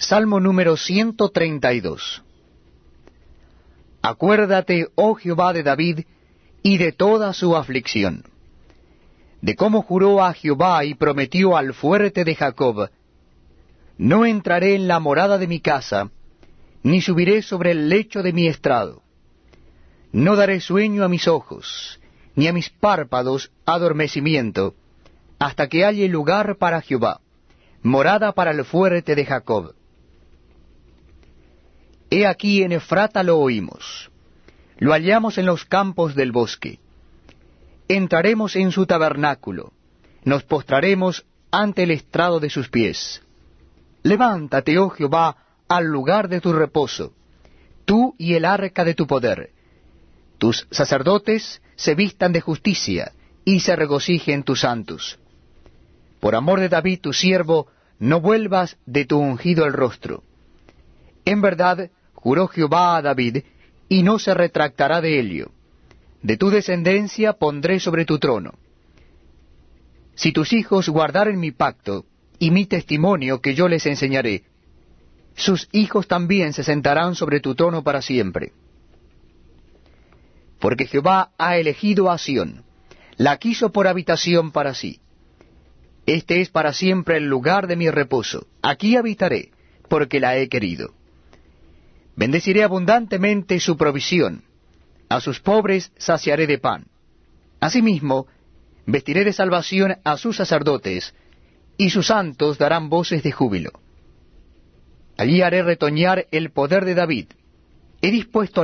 Salmo número 132 Acuérdate, oh Jehová de David, y de toda su aflicción, de cómo juró a Jehová y prometió al fuerte de Jacob, no entraré en la morada de mi casa, ni subiré sobre el lecho de mi estrado. No daré sueño a mis ojos, ni a mis párpados adormecimiento, hasta que halle lugar para Jehová, morada para el fuerte de Jacob. He aquí en Efrata lo oímos, lo hallamos en los campos del bosque. Entraremos en su tabernáculo, nos postraremos ante el estrado de sus pies. Levántate, oh Jehová, al lugar de tu reposo, tú y el arca de tu poder. Tus sacerdotes se vistan de justicia y se regocijen tus santos. Por amor de David tu siervo, no vuelvas de tu ungido el rostro. En verdad, juró Jehová a David, y no se retractará de ello. De tu descendencia pondré sobre tu trono. Si tus hijos guardaren mi pacto y mi testimonio que yo les enseñaré, sus hijos también se sentarán sobre tu trono para siempre. Porque Jehová ha elegido a Sión, la quiso por habitación para sí. Este es para siempre el lugar de mi reposo, aquí habitaré, porque la he querido. Bendeciré abundantemente su provisión, a sus pobres saciaré de pan. Asimismo, vestiré de salvación a sus sacerdotes, y sus santos darán voces de júbilo. Allí haré retoñar el poder de David. He dispuesto